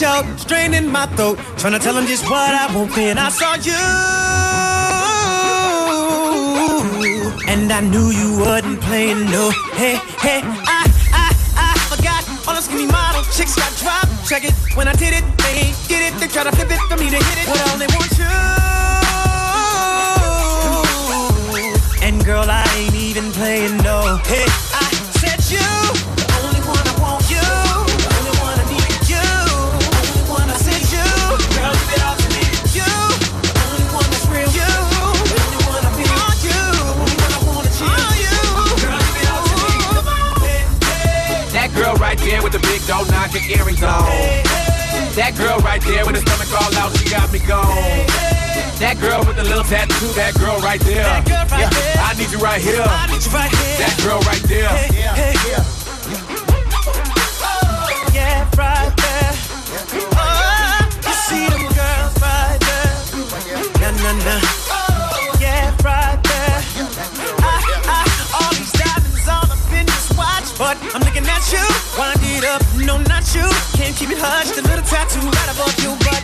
straining my throat, trying to tell them just what I want. Then I saw you, and I knew you wasn't playing no. Hey, hey, I, I, I forgot all the skinny model chicks got dropped. Check it when I did it, they ain't get it. They try to flip it for me to hit it, but all they want there with the big dough knocking earrings on. That girl right there with the stomach all out, she got me gone. That girl with the little tattoo, that girl right there. Girl right yeah, there. I need you right here. I need you right here. That girl right there. Hey, hey. Yeah, right there. Oh, you see them girls right there. Nah, nah, nah. Yeah, right there. I, I, all these diamonds all up in this watch, but I'm looking at you. You. Can't keep it hushed. A little tattoo right above your butt.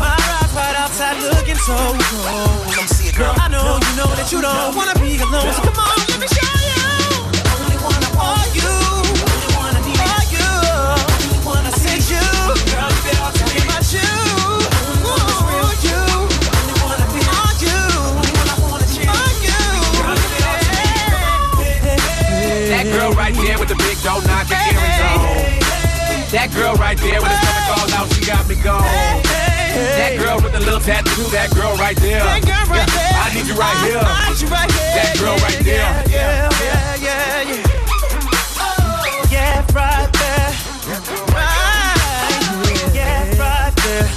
My ride right outside looking so cold. Girl, I know you know that you don't wanna be alone. So come on, let me show That girl right there with the stomach all out, she got me gone. That girl with the little tattoo, that girl right there. That girl right Yeah, there. I need you right here. I need you right here. That girl right there. Yeah, yeah, yeah, yeah. Yeah, right there. Right. Yeah, right there.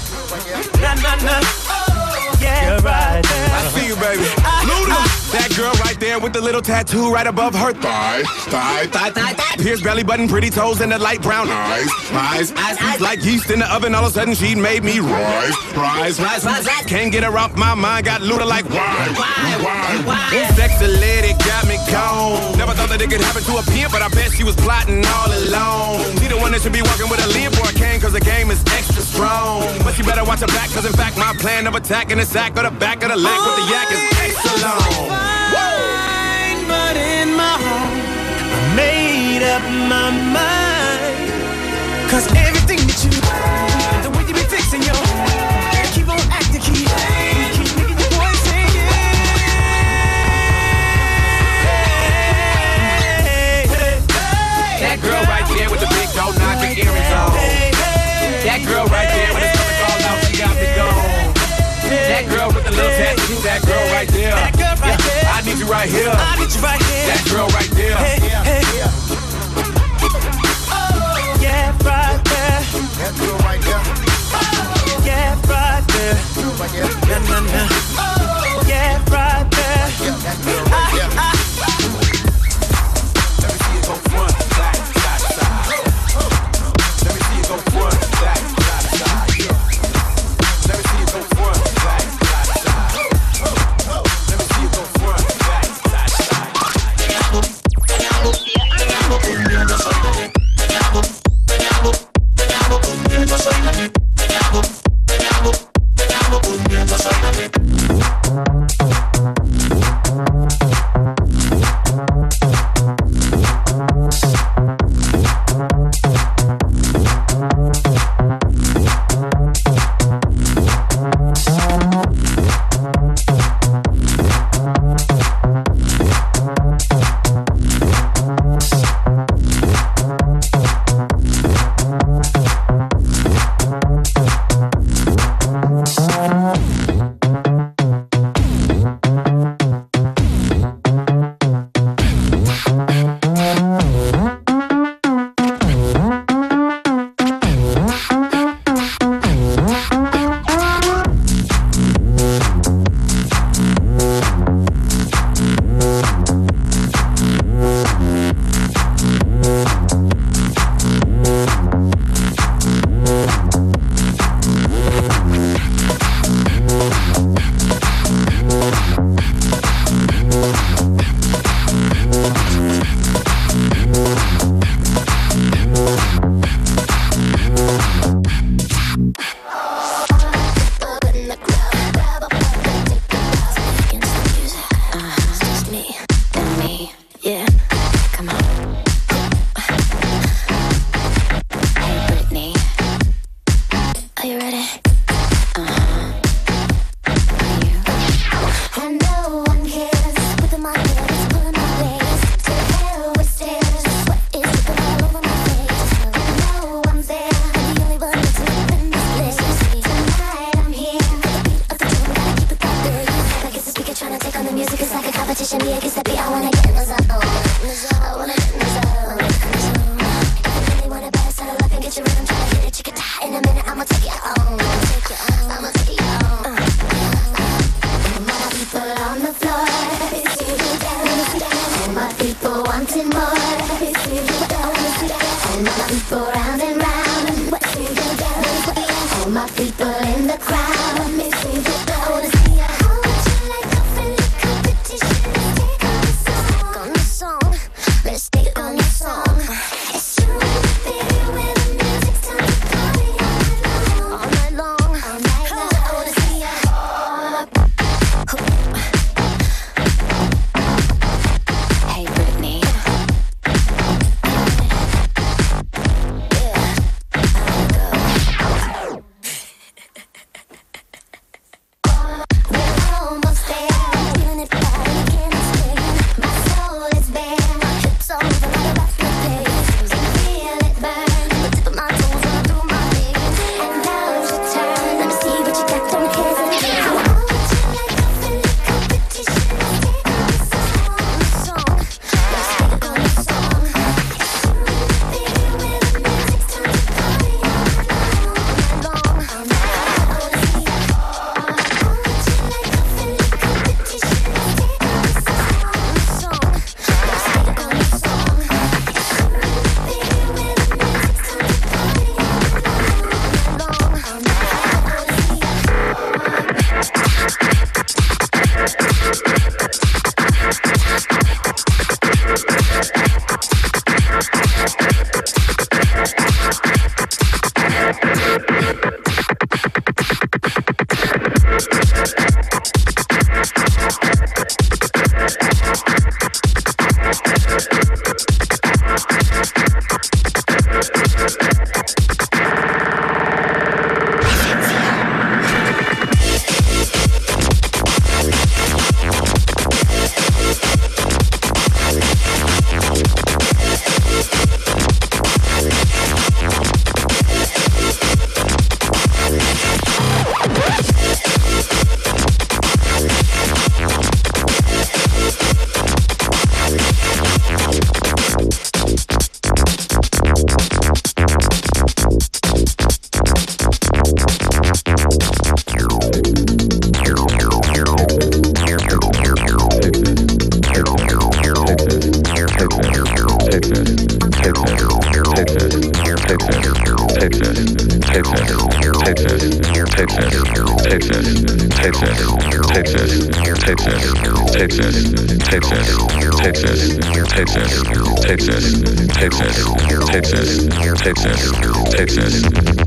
Nah, nah, nah. Oh. Yeah, right there. I see you, baby. Luda. That girl right there with the little tattoo right above her thigh. Thigh, thigh, thigh, thigh. Pierced belly button, pretty toes, and the light brown eyes. Eyes, eyes, eyes. Like yeast in the oven, all of a sudden she made me rise. Rise, rise, rise, rise. Can't get her off my mind, got Luda like why? Why? Why? Sexy lady got me gone. Never thought that it could happen to a pimp, but I bet she was plotting all alone. She the one that should be walking with a lead for a cane, cause the game is extra strong. But she better watch her back, cause in fact, my plan of attack in the sack or the back of the leg with the yak is extra long. I made up my mind. Cause everything that you you right here. I need you right here. That girl right there. Hey, hey. Oh. Yeah, right there. That oh. Yeah, right there. Nah, nah, nah. Yeah, right there. I,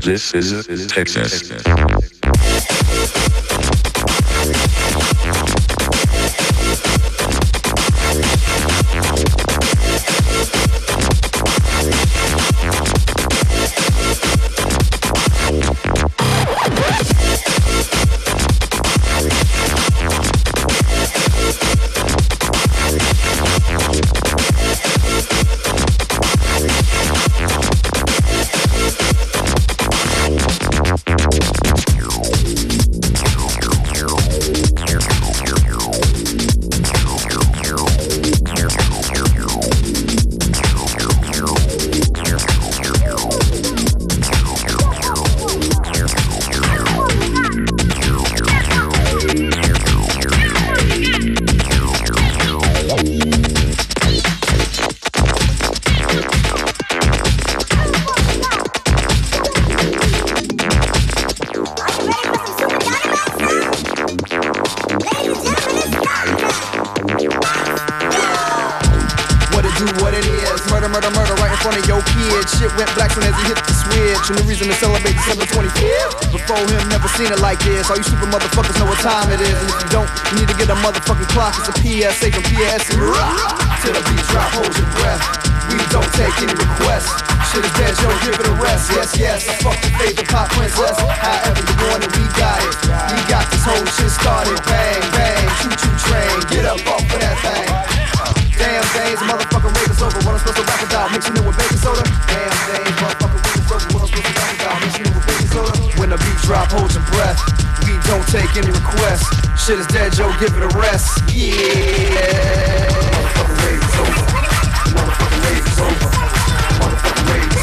This is Texas. All you super motherfuckers know what time it is. And if you don't, you need to get a motherfucking clock. It's a PSA from PS and Till the beat drop, hold your breath. We don't take any requests. Shit is dead, yo, give it a rest. Yes, yes, I fuck your favorite pop princess. However you want it, we got it. We got this whole shit started. Bang, bang, choo choo train. Get up off of that thing. Damn things, motherfucking rave is over. What I'm supposed to rap about? Mixing it with baking soda. Damn things, motherfucking rave is over. What I'm supposed to rap about? Mixing it with baking soda. When the beat drop, hold your breath. We don't take any requests. Shit is dead, Joe. Give it a rest. Yeah. Motherfucking rave is over. Motherfucking rave is over. Motherfucking rave. is over.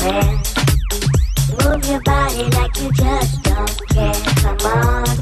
Move your body like you just don't care. Come on.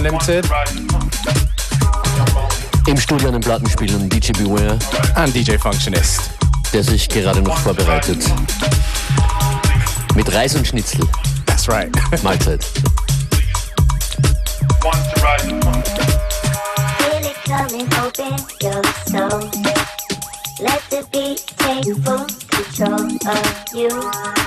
Is FM4 Unlimited. Im Studio an den Platten spielen DJ Beware. And DJ Functionist. Der sich gerade noch vorbereitet. Mit Reis und Schnitzel. That's right. Mahlzeit. Let the beat take full control of you.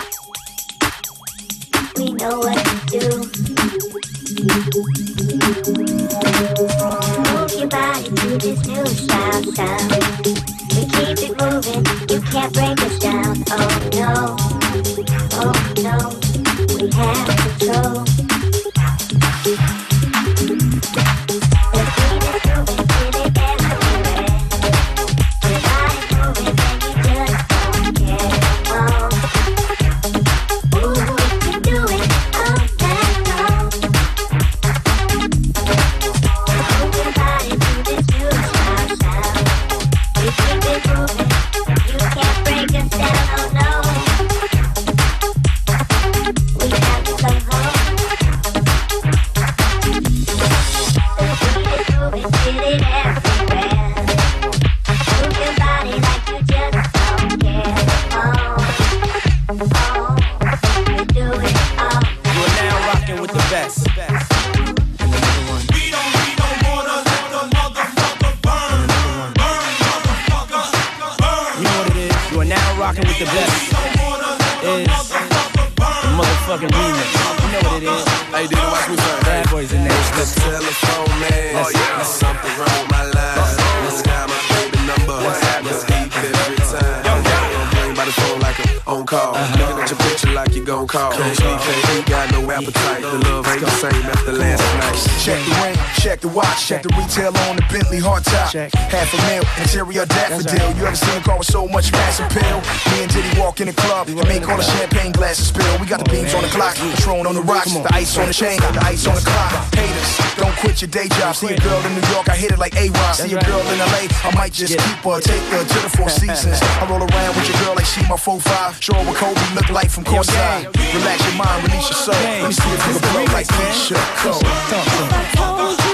Half a mil, interior daffodil. Right. You ever seen a car with so much mass appeal? Me and Diddy walk in the club and make all the champagne glasses spill. We got the beams on the clock, Patron on the rocks, the ice on the chain, the ice on the clock. Haters, don't quit your day job. See a girl in New York, I hit it like A-Rod. See a girl in LA, I might just keep her, take her to the Four Seasons. I roll around with your girl like she my 4-5. Show her what Kobe look like from courtside. Relax your mind, release your soul. Let me see if you can blow like Keyshia Cole.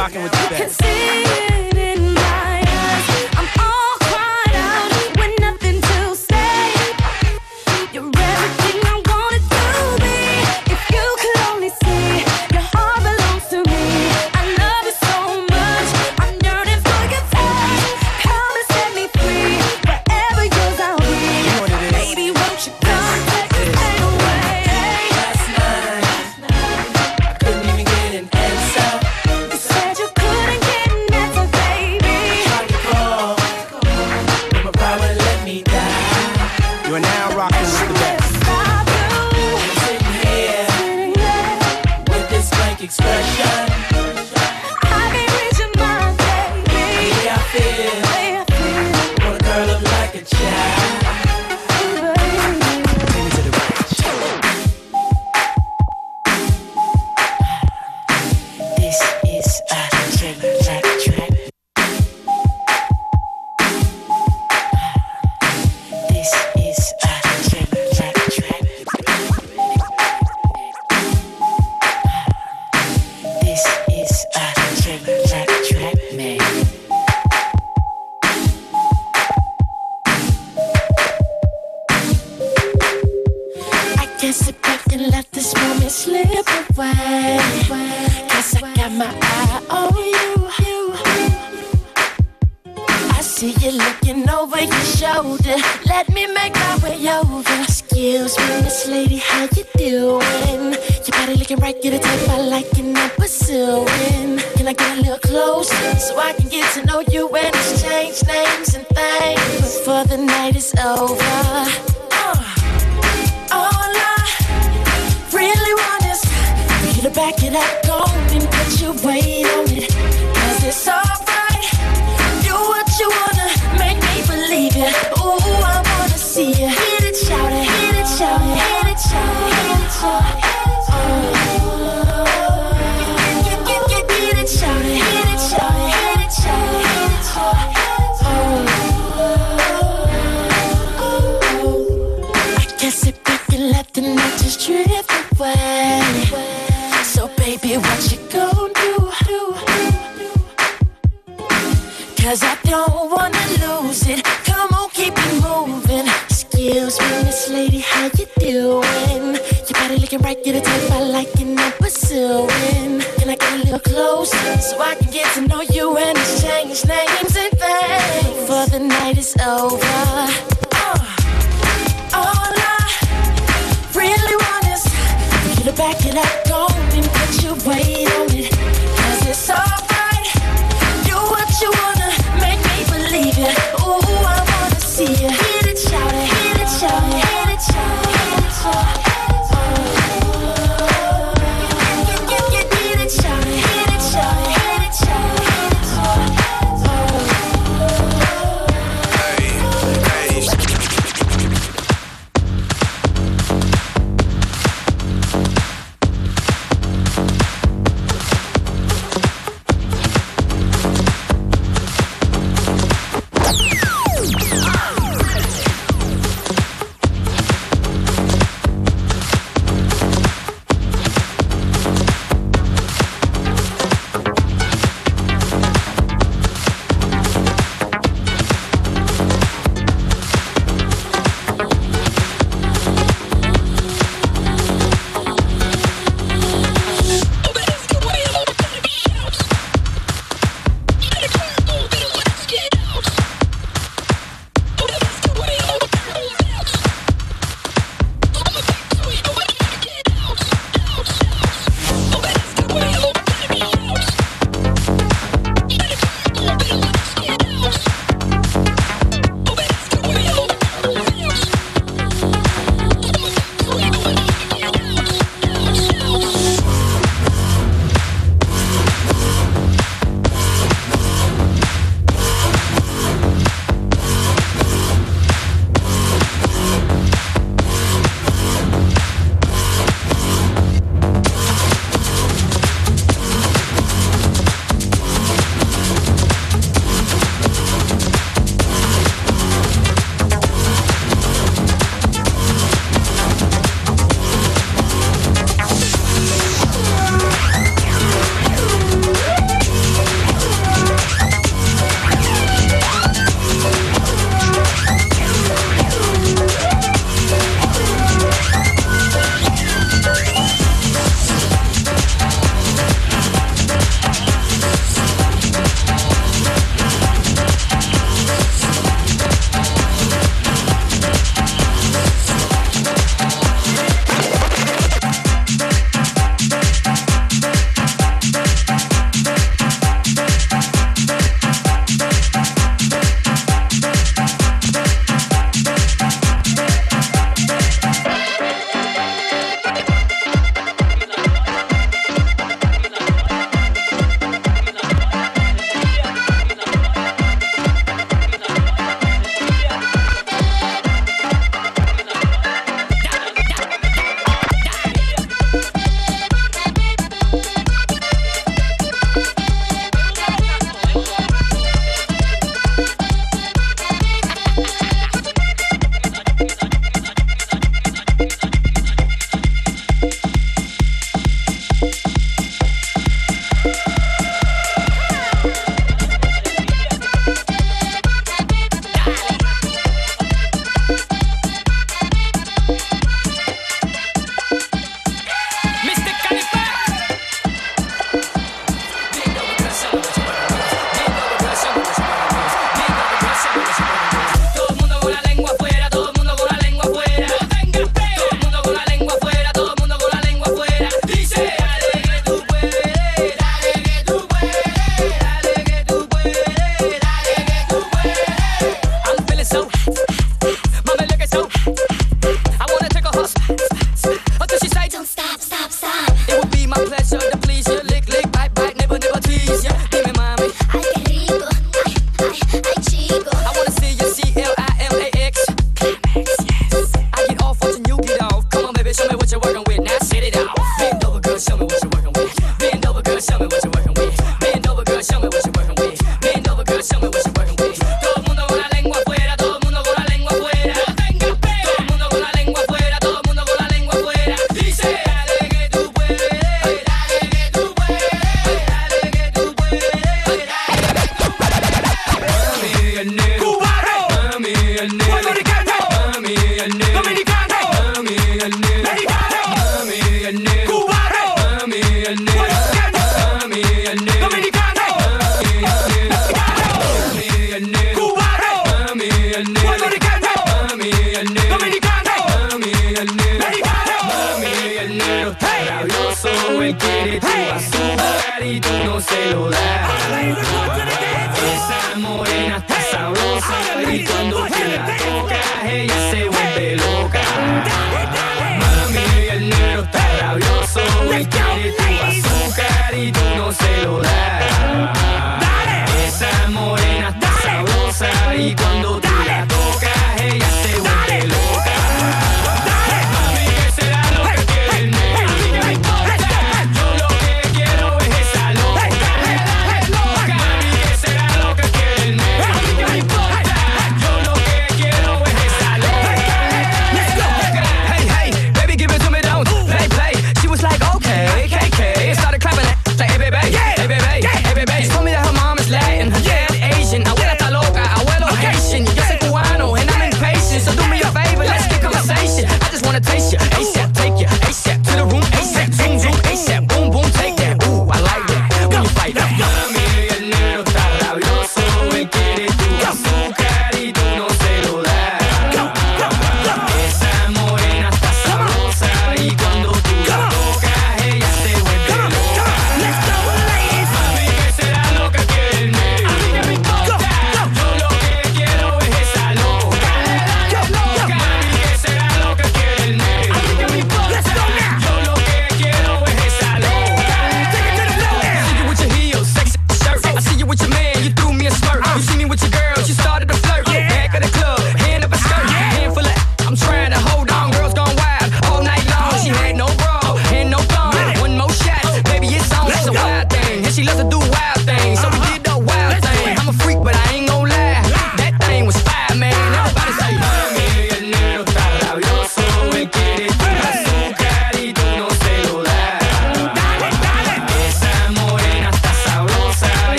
Rocking with the best. Let the night just drift away. Looking right, get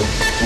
Yeah.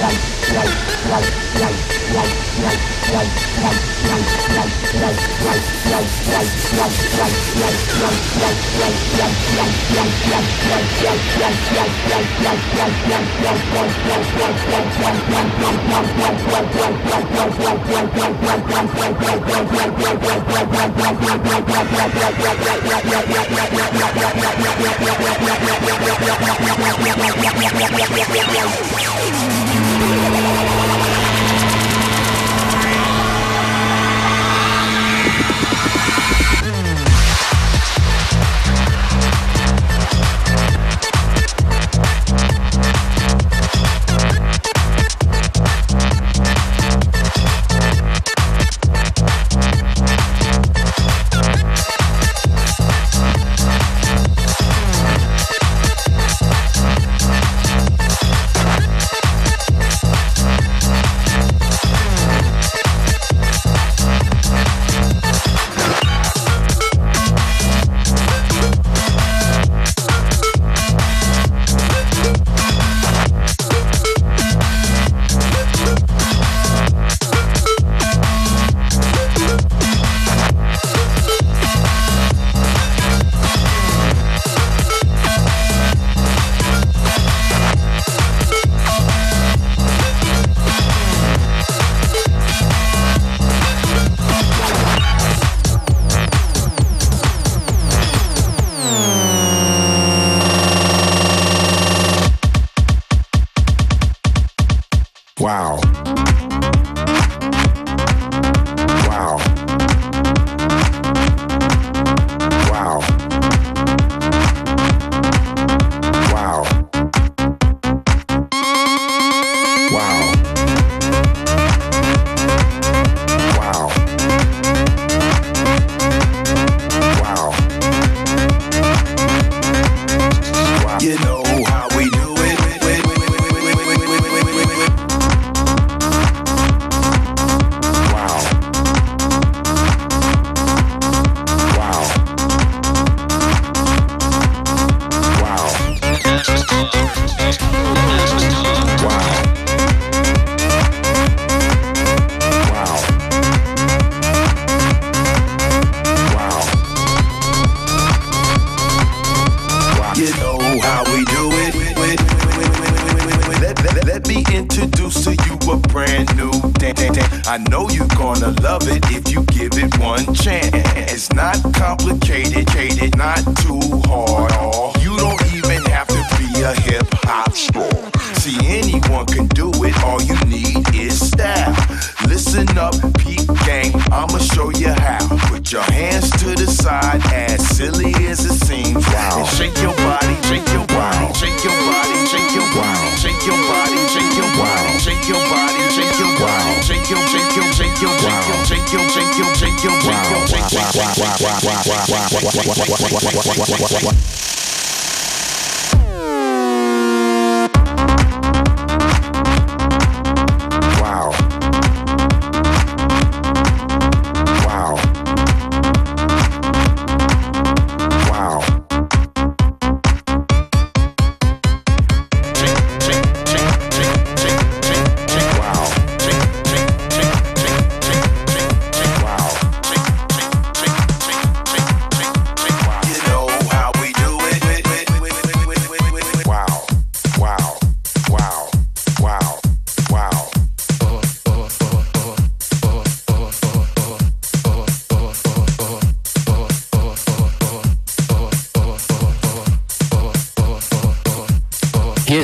Wow.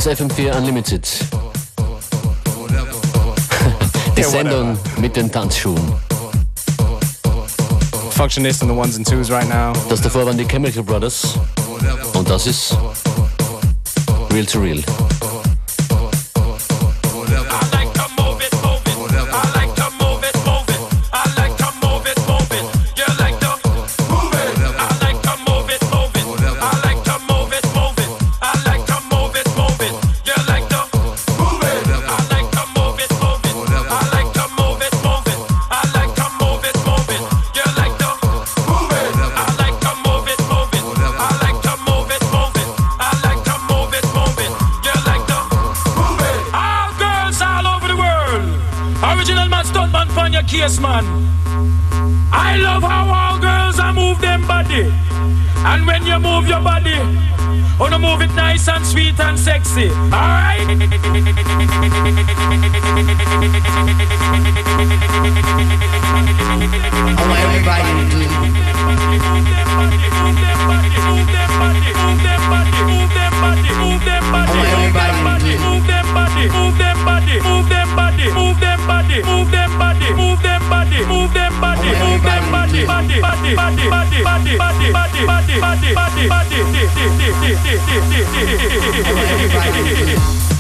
FM4 Unlimited. Die Sendung mit den Tanzschuhen. Functionist and the ones and twos right now. Das davor waren die Chemical Brothers. Und das ist Real to Real. And when you move wanna move it nice and sweet and sexy. Alright? I want everybody to do. I